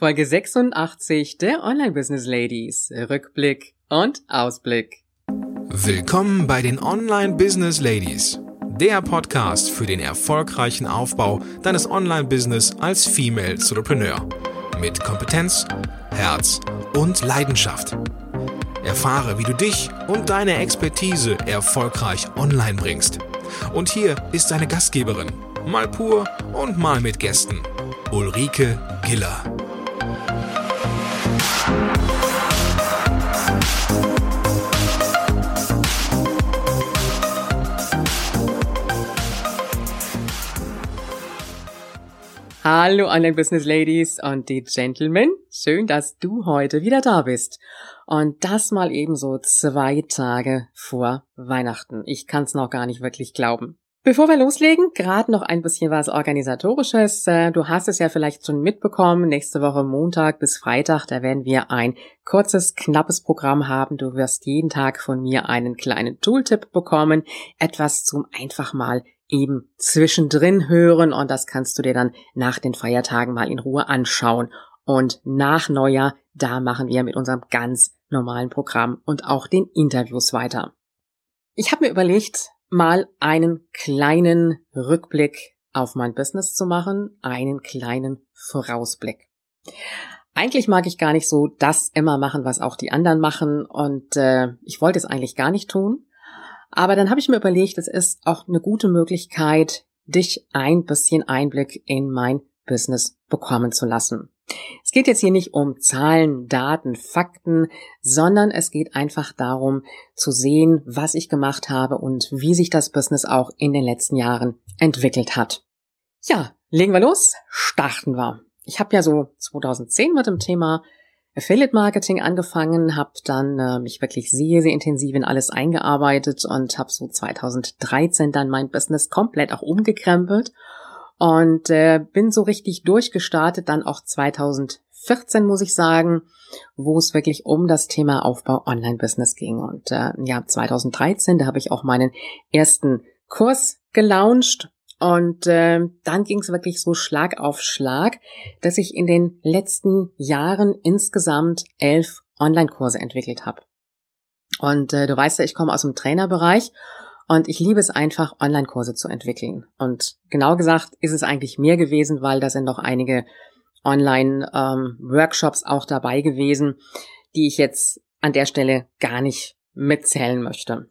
Folge 86 der Online Business Ladies. Rückblick und Ausblick. Willkommen bei den Online Business Ladies. Der Podcast für den erfolgreichen Aufbau deines Online-Business als Female Entrepreneur. Mit Kompetenz, Herz und Leidenschaft. Erfahre, wie du dich und deine Expertise erfolgreich online bringst. Und hier ist deine Gastgeberin, mal pur und mal mit Gästen, Ulrike Giller. Hallo Online Business Ladies und die Gentlemen. Schön, dass du heute wieder da bist. Und das mal eben so zwei Tage vor Weihnachten. Ich kann es noch gar nicht wirklich glauben. Bevor wir loslegen, gerade noch ein bisschen was organisatorisches. Äh, du hast es ja vielleicht schon mitbekommen. Nächste Woche Montag bis Freitag, da werden wir ein kurzes, knappes Programm haben. Du wirst jeden Tag von mir einen kleinen Tooltip bekommen. Etwas zum einfach mal eben zwischendrin hören und das kannst du dir dann nach den Feiertagen mal in Ruhe anschauen. Und nach Neujahr, da machen wir mit unserem ganz normalen Programm und auch den Interviews weiter. Ich habe mir überlegt, mal einen kleinen Rückblick auf mein Business zu machen, einen kleinen Vorausblick. Eigentlich mag ich gar nicht so das immer machen, was auch die anderen machen und äh, ich wollte es eigentlich gar nicht tun, aber dann habe ich mir überlegt, es ist auch eine gute Möglichkeit, dich ein bisschen Einblick in mein Business bekommen zu lassen. Es geht jetzt hier nicht um Zahlen, Daten, Fakten, sondern es geht einfach darum zu sehen, was ich gemacht habe und wie sich das Business auch in den letzten Jahren entwickelt hat. Ja, legen wir los, starten wir. Ich habe ja so 2010 mit dem Thema Affiliate Marketing angefangen, habe dann äh, mich wirklich sehr, sehr intensiv in alles eingearbeitet und habe so 2013 dann mein Business komplett auch umgekrempelt und äh, bin so richtig durchgestartet, dann auch 2014 muss ich sagen, wo es wirklich um das Thema Aufbau Online-Business ging. Und äh, ja, 2013, da habe ich auch meinen ersten Kurs gelauncht und äh, dann ging es wirklich so Schlag auf Schlag, dass ich in den letzten Jahren insgesamt elf Online-Kurse entwickelt habe. Und äh, du weißt ja, ich komme aus dem Trainerbereich und ich liebe es einfach, Online-Kurse zu entwickeln. Und genau gesagt ist es eigentlich mehr gewesen, weil da sind noch einige Online-Workshops ähm, auch dabei gewesen, die ich jetzt an der Stelle gar nicht mitzählen möchte.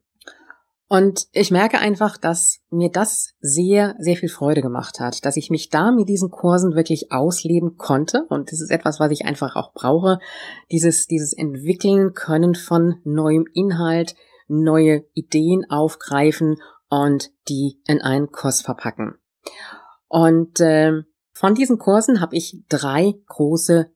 Und ich merke einfach, dass mir das sehr, sehr viel Freude gemacht hat, dass ich mich da mit diesen Kursen wirklich ausleben konnte. Und das ist etwas, was ich einfach auch brauche. Dieses, dieses Entwickeln können von neuem Inhalt, neue Ideen aufgreifen und die in einen Kurs verpacken. Und äh, von diesen Kursen habe ich drei große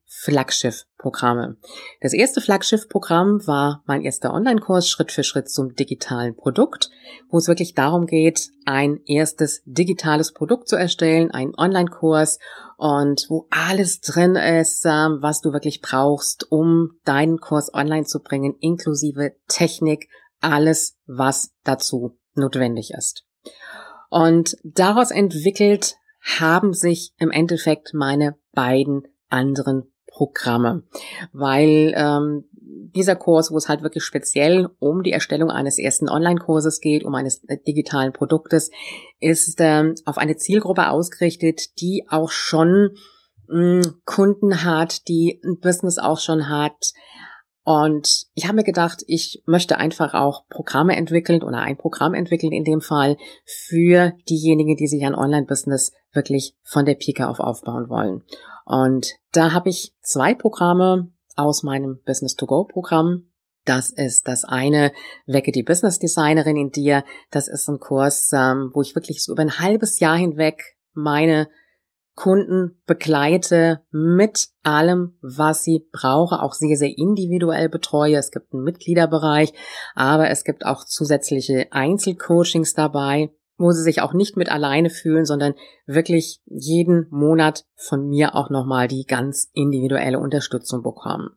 Flaggschiff-Programme. Das erste Flaggschiff-Programm war mein erster Online-Kurs Schritt für Schritt zum digitalen Produkt, wo es wirklich darum geht, ein erstes digitales Produkt zu erstellen, einen Online-Kurs und wo alles drin ist, ähm, was du wirklich brauchst, um deinen Kurs online zu bringen, inklusive Technik, alles, was dazu notwendig ist. Und daraus entwickelt haben sich im Endeffekt meine beiden anderen Programme, weil ähm, dieser Kurs, wo es halt wirklich speziell um die Erstellung eines ersten Online-Kurses geht, um eines äh, digitalen Produktes, ist ähm, auf eine Zielgruppe ausgerichtet, die auch schon mh, hm, Kunden hat, die ein Business auch schon hat, und ich habe mir gedacht, ich möchte einfach auch Programme entwickeln oder ein Programm entwickeln in dem Fall für diejenigen, die sich ein Online-Business wirklich von der Pike auf aufbauen wollen. Und da habe ich zwei Programme aus meinem Business-to-Go-Programm. Das ist das eine, Wecke die Business Designerin in dir. Das ist ein Kurs, ähm, wo ich wirklich so über ein halbes Jahr hinweg meine Kunden begleite mit allem, was sie brauche, auch sehr, sehr individuell betreue. Es gibt einen Mitgliederbereich, aber es gibt auch zusätzliche Einzelcoachings dabei, wo sie sich auch nicht mit alleine fühlen, sondern wirklich jeden Monat von mir auch nochmal die ganz individuelle Unterstützung bekommen.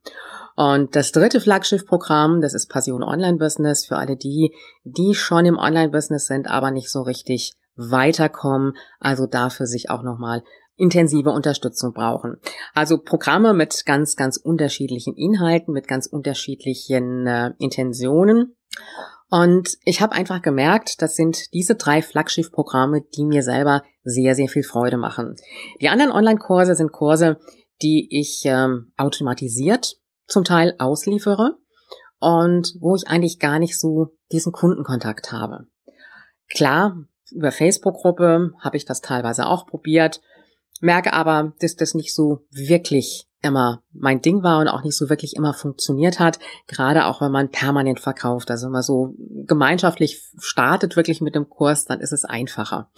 Und das dritte Flaggschiff-Programm, das ist Passion Online Business für alle die, die schon im Online Business sind, aber nicht so richtig weiterkommen, also dafür sich auch nochmal intensive Unterstützung brauchen. Also Programme mit ganz, ganz unterschiedlichen Inhalten, mit ganz unterschiedlichen äh, Intentionen. Und ich habe einfach gemerkt, das sind diese drei Flaggschiff-Programme, die mir selber sehr, sehr viel Freude machen. Die anderen Online-Kurse sind Kurse, die ich ähm, automatisiert zum Teil ausliefere und wo ich eigentlich gar nicht so diesen Kundenkontakt habe. Klar, über Facebook-Gruppe habe ich das teilweise auch probiert, merke aber, dass das nicht so wirklich immer mein Ding war und auch nicht so wirklich immer funktioniert hat, gerade auch wenn man permanent verkauft, also wenn man so gemeinschaftlich startet wirklich mit dem Kurs, dann ist es einfacher.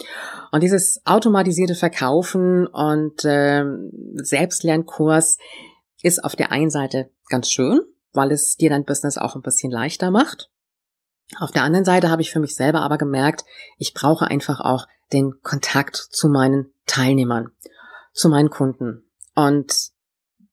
Und dieses automatisierte Verkaufen und äh, Selbstlernkurs ist auf der einen Seite ganz schön, weil es dir dein Business auch ein bisschen leichter macht. Auf der anderen Seite habe ich für mich selber aber gemerkt, ich brauche einfach auch den Kontakt zu meinen Teilnehmern, zu meinen Kunden. Und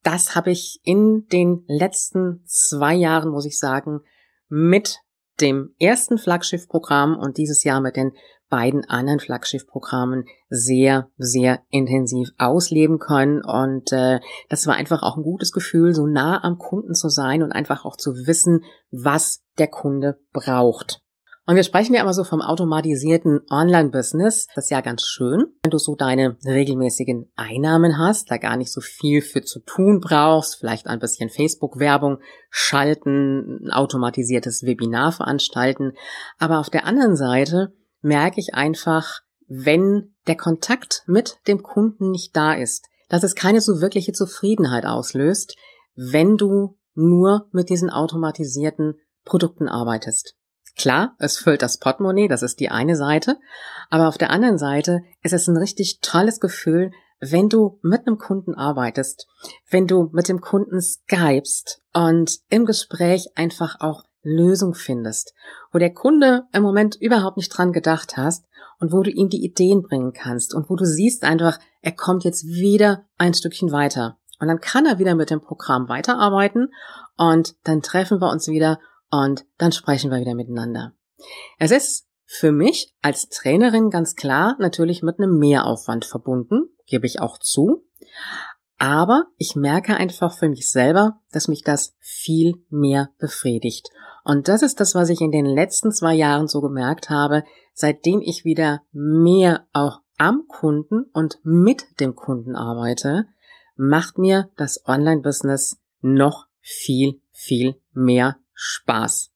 das habe ich in den letzten zwei Jahren, muss ich sagen, mit dem ersten Flaggschiffprogramm und dieses Jahr mit den beiden anderen Flaggschiffprogrammen sehr, sehr intensiv ausleben können. Und äh, das war einfach auch ein gutes Gefühl, so nah am Kunden zu sein und einfach auch zu wissen, was der Kunde braucht. Und wir sprechen ja immer so vom automatisierten Online-Business. Das ist ja ganz schön, wenn du so deine regelmäßigen Einnahmen hast, da gar nicht so viel für zu tun brauchst, vielleicht ein bisschen Facebook-Werbung schalten, ein automatisiertes Webinar veranstalten. Aber auf der anderen Seite merke ich einfach, wenn der Kontakt mit dem Kunden nicht da ist, dass es keine so wirkliche Zufriedenheit auslöst, wenn du nur mit diesen automatisierten Produkten arbeitest. Klar, es füllt das Portemonnaie, das ist die eine Seite, aber auf der anderen Seite ist es ein richtig tolles Gefühl, wenn du mit einem Kunden arbeitest, wenn du mit dem Kunden skypst und im Gespräch einfach auch Lösung findest, wo der Kunde im Moment überhaupt nicht dran gedacht hast und wo du ihm die Ideen bringen kannst und wo du siehst einfach, er kommt jetzt wieder ein Stückchen weiter. Und dann kann er wieder mit dem Programm weiterarbeiten und dann treffen wir uns wieder und dann sprechen wir wieder miteinander. Es ist für mich als Trainerin ganz klar natürlich mit einem Mehraufwand verbunden, gebe ich auch zu. Aber ich merke einfach für mich selber, dass mich das viel mehr befriedigt. Und das ist das, was ich in den letzten zwei Jahren so gemerkt habe, seitdem ich wieder mehr auch am Kunden und mit dem Kunden arbeite, macht mir das Online-Business noch viel, viel mehr Spaß.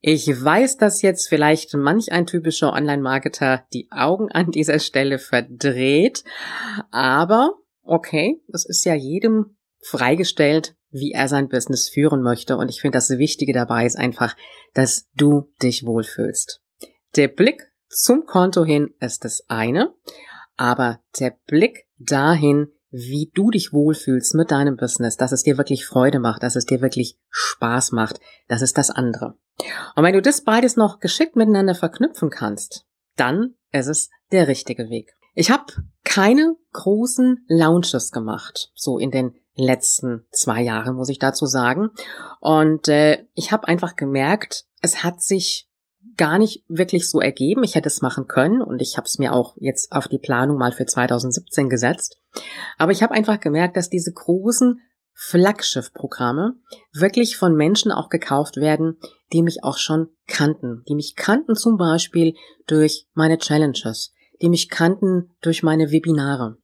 Ich weiß, dass jetzt vielleicht manch ein typischer Online-Marketer die Augen an dieser Stelle verdreht, aber okay, es ist ja jedem freigestellt, wie er sein Business führen möchte und ich finde, das Wichtige dabei ist einfach, dass du dich wohlfühlst. Der Blick zum Konto hin ist das eine, aber der Blick dahin, wie du dich wohlfühlst mit deinem Business, dass es dir wirklich Freude macht, dass es dir wirklich Spaß macht, das ist das andere. Und wenn du das beides noch geschickt miteinander verknüpfen kannst, dann ist es der richtige Weg. Ich habe keine großen Launches gemacht, so in den letzten zwei Jahren, muss ich dazu sagen. Und äh, ich habe einfach gemerkt, es hat sich gar nicht wirklich so ergeben. Ich hätte es machen können und ich habe es mir auch jetzt auf die Planung mal für 2017 gesetzt. Aber ich habe einfach gemerkt, dass diese großen Flaggschiff-Programme wirklich von Menschen auch gekauft werden, die mich auch schon kannten. Die mich kannten zum Beispiel durch meine Challenges, die mich kannten durch meine Webinare.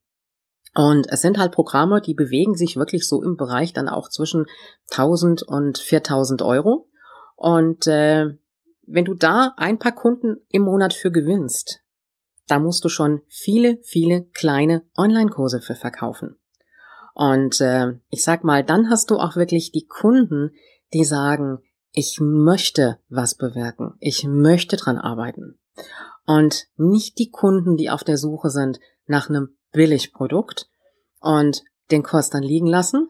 Und es sind halt Programme, die bewegen sich wirklich so im Bereich dann auch zwischen 1000 und 4000 Euro. Und äh, wenn du da ein paar Kunden im Monat für gewinnst, da musst du schon viele, viele kleine Online-Kurse für verkaufen. Und äh, ich sag mal, dann hast du auch wirklich die Kunden, die sagen, ich möchte was bewirken, ich möchte dran arbeiten. Und nicht die Kunden, die auf der Suche sind nach einem Billigprodukt und den Kurs dann liegen lassen,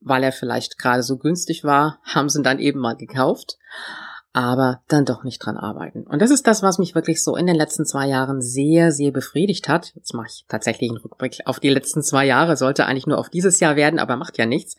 weil er vielleicht gerade so günstig war, haben sie ihn dann eben mal gekauft aber dann doch nicht dran arbeiten. Und das ist das, was mich wirklich so in den letzten zwei Jahren sehr, sehr befriedigt hat. Jetzt mache ich tatsächlich einen Rückblick auf die letzten zwei Jahre, sollte eigentlich nur auf dieses Jahr werden, aber macht ja nichts.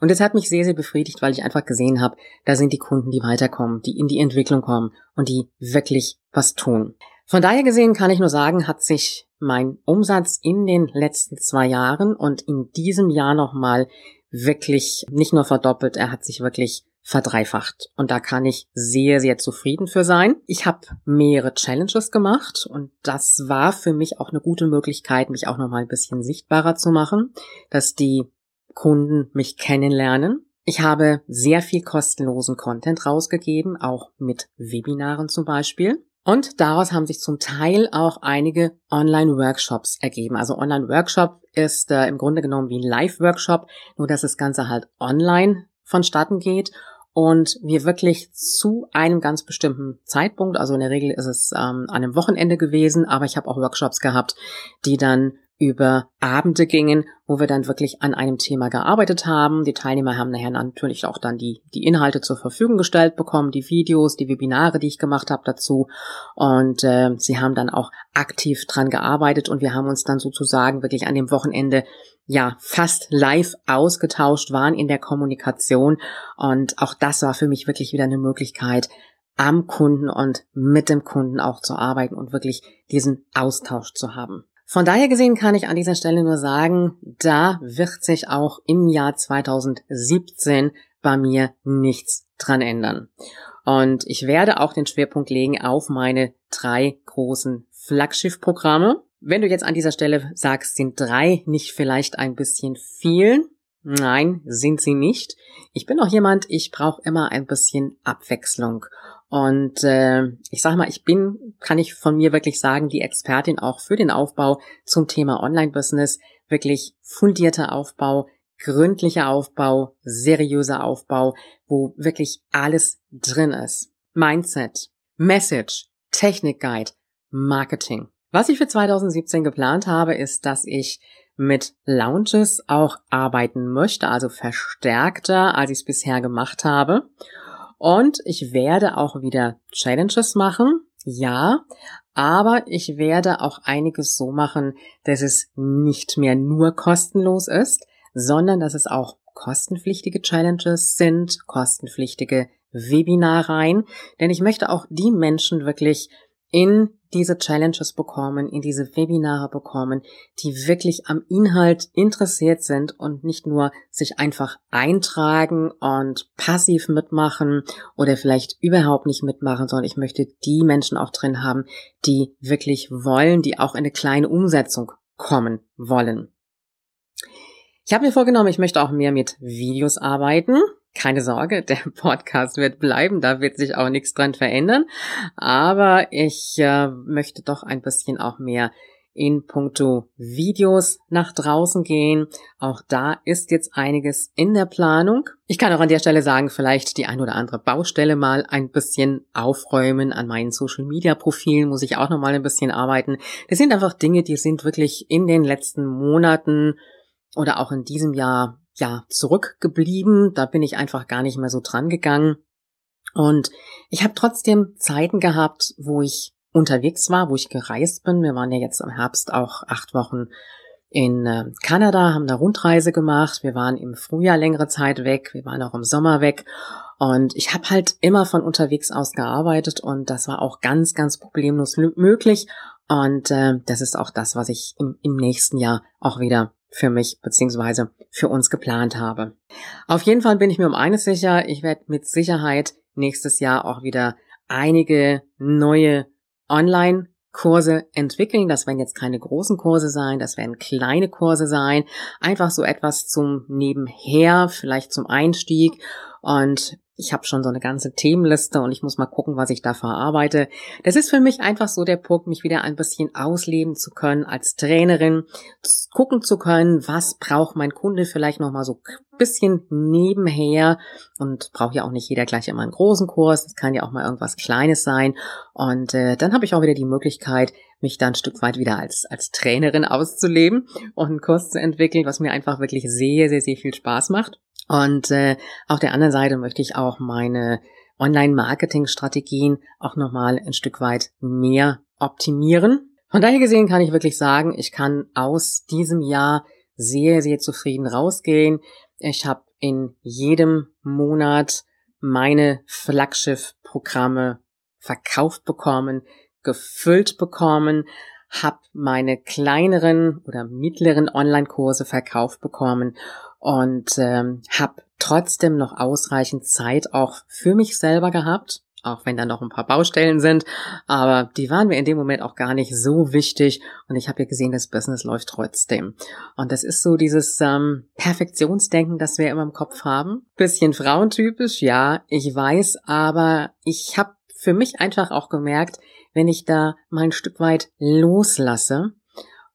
Und es hat mich sehr, sehr befriedigt, weil ich einfach gesehen habe, da sind die Kunden, die weiterkommen, die in die Entwicklung kommen und die wirklich was tun. Von daher gesehen kann ich nur sagen, hat sich mein Umsatz in den letzten zwei Jahren und in diesem Jahr nochmal wirklich nicht nur verdoppelt, er hat sich wirklich verdreifacht. Und da kann ich sehr, sehr zufrieden für sein. Ich habe mehrere Challenges gemacht und das war für mich auch eine gute Möglichkeit, mich auch nochmal ein bisschen sichtbarer zu machen, dass die Kunden mich kennenlernen. Ich habe sehr viel kostenlosen Content rausgegeben, auch mit Webinaren zum Beispiel. Und daraus haben sich zum Teil auch einige Online-Workshops ergeben. Also Online-Workshop ist äh, im Grunde genommen wie ein Live-Workshop, nur dass das Ganze halt online vonstatten geht und wir wirklich zu einem ganz bestimmten Zeitpunkt, also in der Regel ist es ähm, an einem Wochenende gewesen, aber ich habe auch Workshops gehabt, die dann über Abende gingen, wo wir dann wirklich an einem Thema gearbeitet haben. Die Teilnehmer haben nachher natürlich auch dann die, die Inhalte zur Verfügung gestellt bekommen, die Videos, die Webinare, die ich gemacht habe dazu. Und äh, sie haben dann auch aktiv dran gearbeitet und wir haben uns dann sozusagen wirklich an dem Wochenende ja fast live ausgetauscht, waren in der Kommunikation. Und auch das war für mich wirklich wieder eine Möglichkeit, am Kunden und mit dem Kunden auch zu arbeiten und wirklich diesen Austausch zu haben. Von daher gesehen kann ich an dieser Stelle nur sagen, da wird sich auch im Jahr 2017 bei mir nichts dran ändern. Und ich werde auch den Schwerpunkt legen auf meine drei großen Flaggschiff-Programme. Wenn du jetzt an dieser Stelle sagst, sind drei nicht vielleicht ein bisschen viel? Nein, sind sie nicht. Ich bin auch jemand, ich brauche immer ein bisschen Abwechslung. Und äh, ich sage mal, ich bin, kann ich von mir wirklich sagen, die Expertin auch für den Aufbau zum Thema Online-Business. Wirklich fundierter Aufbau, gründlicher Aufbau, seriöser Aufbau, wo wirklich alles drin ist. Mindset, Message, Technik-Guide, Marketing. Was ich für 2017 geplant habe, ist, dass ich mit Launches auch arbeiten möchte, also verstärkter, als ich es bisher gemacht habe. Und ich werde auch wieder Challenges machen, ja, aber ich werde auch einiges so machen, dass es nicht mehr nur kostenlos ist, sondern dass es auch kostenpflichtige Challenges sind, kostenpflichtige Webinareien, denn ich möchte auch die Menschen wirklich in diese Challenges bekommen, in diese Webinare bekommen, die wirklich am Inhalt interessiert sind und nicht nur sich einfach eintragen und passiv mitmachen oder vielleicht überhaupt nicht mitmachen, sondern ich möchte die Menschen auch drin haben, die wirklich wollen, die auch in eine kleine Umsetzung kommen wollen. Ich habe mir vorgenommen, ich möchte auch mehr mit Videos arbeiten keine Sorge, der Podcast wird bleiben, da wird sich auch nichts dran verändern. Aber ich äh, möchte doch ein bisschen auch mehr in puncto Videos nach draußen gehen. Auch da ist jetzt einiges in der Planung. Ich kann auch an der Stelle sagen, vielleicht die ein oder andere Baustelle mal ein bisschen aufräumen. An meinen Social Media Profilen muss ich auch noch mal ein bisschen arbeiten. Das sind einfach Dinge, die sind wirklich in den letzten Monaten oder auch in diesem Jahr ja, zurückgeblieben. Da bin ich einfach gar nicht mehr so dran gegangen. Und ich habe trotzdem Zeiten gehabt, wo ich unterwegs war, wo ich gereist bin. Wir waren ja jetzt im Herbst auch acht Wochen in äh, Kanada, haben da Rundreise gemacht. Wir waren im Frühjahr längere Zeit weg, wir waren auch im Sommer weg. Und ich habe halt immer von unterwegs aus gearbeitet und das war auch ganz, ganz problemlos möglich. Und äh, das ist auch das, was ich im, im nächsten Jahr auch wieder für mich beziehungsweise für uns geplant habe. Auf jeden Fall bin ich mir um eines sicher, ich werde mit Sicherheit nächstes Jahr auch wieder einige neue Online Kurse entwickeln. Das werden jetzt keine großen Kurse sein, das werden kleine Kurse sein. Einfach so etwas zum Nebenher, vielleicht zum Einstieg. Und ich habe schon so eine ganze Themenliste und ich muss mal gucken, was ich da verarbeite. Das ist für mich einfach so der Punkt, mich wieder ein bisschen ausleben zu können als Trainerin, gucken zu können, was braucht mein Kunde vielleicht noch mal so ein bisschen nebenher und braucht ja auch nicht jeder gleich immer einen großen Kurs, es kann ja auch mal irgendwas Kleines sein und äh, dann habe ich auch wieder die Möglichkeit, mich da ein Stück weit wieder als, als Trainerin auszuleben und einen Kurs zu entwickeln, was mir einfach wirklich sehr, sehr, sehr viel Spaß macht. Und äh, auf der anderen Seite möchte ich auch meine Online-Marketing-Strategien auch nochmal ein Stück weit mehr optimieren. Von daher gesehen kann ich wirklich sagen, ich kann aus diesem Jahr sehr, sehr zufrieden rausgehen. Ich habe in jedem Monat meine Flaggschiff-Programme verkauft bekommen, gefüllt bekommen, habe meine kleineren oder mittleren Online-Kurse verkauft bekommen und ähm, habe trotzdem noch ausreichend Zeit auch für mich selber gehabt, auch wenn da noch ein paar Baustellen sind, aber die waren mir in dem Moment auch gar nicht so wichtig und ich habe ja gesehen, das Business läuft trotzdem. Und das ist so dieses ähm, Perfektionsdenken, das wir immer im Kopf haben. Bisschen frauentypisch, ja, ich weiß, aber ich habe für mich einfach auch gemerkt, wenn ich da mal ein Stück weit loslasse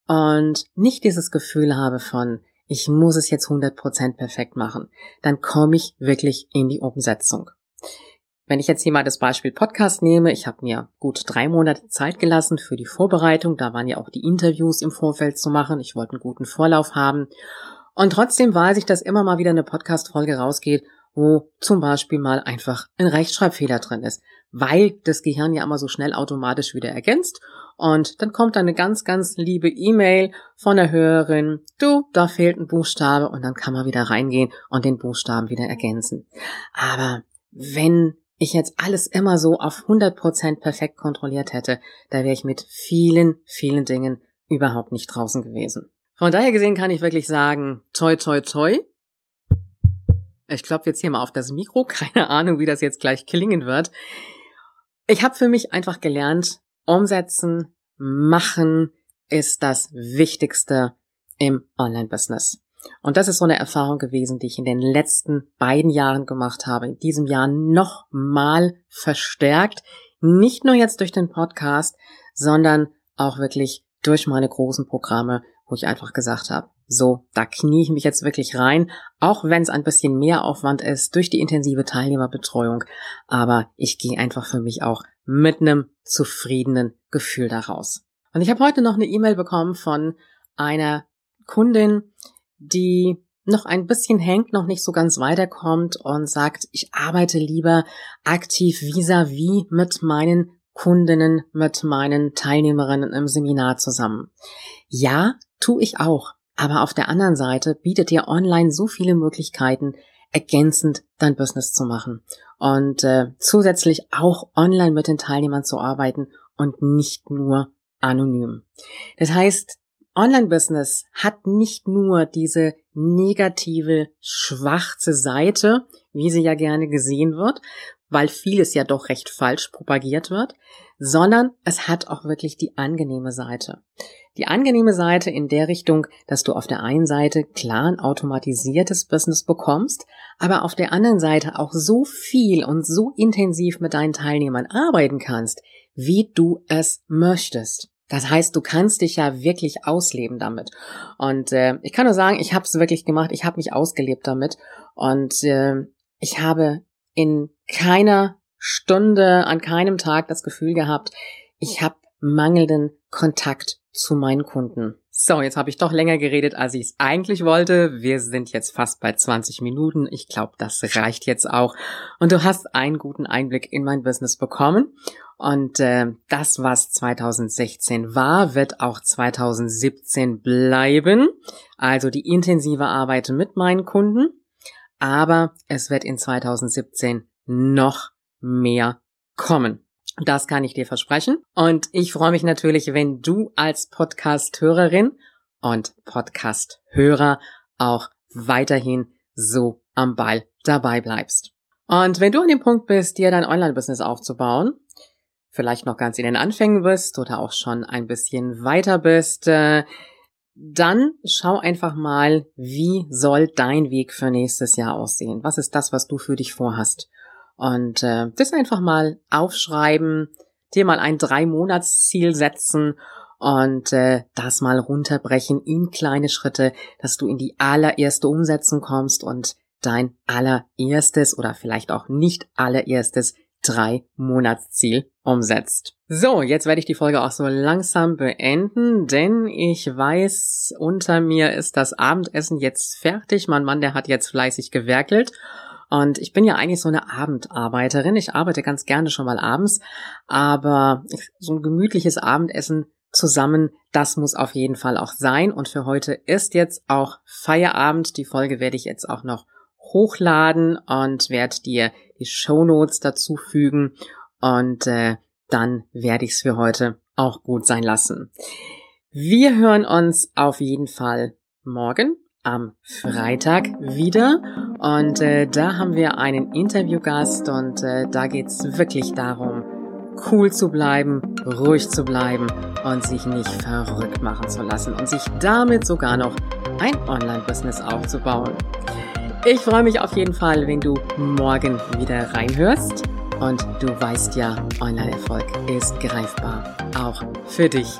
und nicht dieses Gefühl habe von, ich muss es jetzt 100% perfekt machen, dann komme ich wirklich in die Umsetzung. Wenn ich jetzt hier mal das Beispiel Podcast nehme, ich habe mir gut drei Monate Zeit gelassen für die Vorbereitung, da waren ja auch die Interviews im Vorfeld zu machen, ich wollte einen guten Vorlauf haben. Und trotzdem weiß ich, dass immer mal wieder eine Podcast-Folge rausgeht, wo zum Beispiel mal einfach ein Rechtschreibfehler drin ist, weil das Gehirn ja immer so schnell automatisch wieder ergänzt und dann kommt eine ganz, ganz liebe E-Mail von der Hörerin, du, da fehlt ein Buchstabe und dann kann man wieder reingehen und den Buchstaben wieder ergänzen. Aber wenn ich jetzt alles immer so auf 100% perfekt kontrolliert hätte, da wäre ich mit vielen, vielen Dingen überhaupt nicht draußen gewesen. Von daher gesehen kann ich wirklich sagen, toi, toi, toi. Ich klopfe jetzt hier mal auf das Mikro, keine Ahnung, wie das jetzt gleich klingen wird. Ich habe für mich einfach gelernt, umsetzen, machen ist das Wichtigste im Online-Business. Und das ist so eine Erfahrung gewesen, die ich in den letzten beiden Jahren gemacht habe, in diesem Jahr nochmal verstärkt. Nicht nur jetzt durch den Podcast, sondern auch wirklich durch meine großen Programme, wo ich einfach gesagt habe, so, da knie ich mich jetzt wirklich rein, auch wenn es ein bisschen mehr Aufwand ist durch die intensive Teilnehmerbetreuung, aber ich gehe einfach für mich auch mit einem zufriedenen Gefühl daraus. Und ich habe heute noch eine E-Mail bekommen von einer Kundin, die noch ein bisschen hängt, noch nicht so ganz weiterkommt und sagt, ich arbeite lieber aktiv vis-à-vis -vis mit meinen Kundinnen, mit meinen Teilnehmerinnen im Seminar zusammen. Ja, tu ich auch. Aber auf der anderen Seite bietet dir online so viele Möglichkeiten, ergänzend dein Business zu machen und äh, zusätzlich auch online mit den Teilnehmern zu arbeiten und nicht nur anonym. Das heißt, Online-Business hat nicht nur diese negative, schwarze Seite, wie sie ja gerne gesehen wird, weil vieles ja doch recht falsch propagiert wird, sondern es hat auch wirklich die angenehme Seite. Die angenehme Seite in der Richtung, dass du auf der einen Seite klar ein automatisiertes Business bekommst, aber auf der anderen Seite auch so viel und so intensiv mit deinen Teilnehmern arbeiten kannst, wie du es möchtest. Das heißt, du kannst dich ja wirklich ausleben damit. Und äh, ich kann nur sagen, ich habe es wirklich gemacht. Ich habe mich ausgelebt damit. Und äh, ich habe in keiner Stunde, an keinem Tag das Gefühl gehabt, ich habe mangelnden Kontakt zu meinen Kunden. So, jetzt habe ich doch länger geredet, als ich es eigentlich wollte. Wir sind jetzt fast bei 20 Minuten. Ich glaube, das reicht jetzt auch. Und du hast einen guten Einblick in mein Business bekommen. Und äh, das, was 2016 war, wird auch 2017 bleiben. Also die intensive Arbeit mit meinen Kunden. Aber es wird in 2017 noch mehr kommen. Das kann ich dir versprechen. Und ich freue mich natürlich, wenn du als Podcast-Hörerin und Podcast-Hörer auch weiterhin so am Ball dabei bleibst. Und wenn du an dem Punkt bist, dir dein Online-Business aufzubauen, vielleicht noch ganz in den Anfängen bist oder auch schon ein bisschen weiter bist, äh, dann schau einfach mal, wie soll dein Weg für nächstes Jahr aussehen? Was ist das, was du für dich vorhast? Und äh, das einfach mal aufschreiben, dir mal ein Drei-Monats-Ziel setzen und äh, das mal runterbrechen in kleine Schritte, dass du in die allererste Umsetzung kommst und dein allererstes oder vielleicht auch nicht allererstes Drei-Monats-Ziel umsetzt. So, jetzt werde ich die Folge auch so langsam beenden, denn ich weiß, unter mir ist das Abendessen jetzt fertig. Mein Mann, der hat jetzt fleißig gewerkelt und ich bin ja eigentlich so eine Abendarbeiterin. Ich arbeite ganz gerne schon mal abends, aber so ein gemütliches Abendessen zusammen, das muss auf jeden Fall auch sein. Und für heute ist jetzt auch Feierabend. Die Folge werde ich jetzt auch noch hochladen und werde dir die Show Notes dazu fügen. Und äh, dann werde ich es für heute auch gut sein lassen. Wir hören uns auf jeden Fall morgen am Freitag wieder und äh, da haben wir einen Interviewgast und äh, da geht's wirklich darum, cool zu bleiben, ruhig zu bleiben und sich nicht verrückt machen zu lassen und sich damit sogar noch ein Online-Business aufzubauen. Ich freue mich auf jeden Fall, wenn du morgen wieder reinhörst und du weißt ja, Online-Erfolg ist greifbar, auch für dich.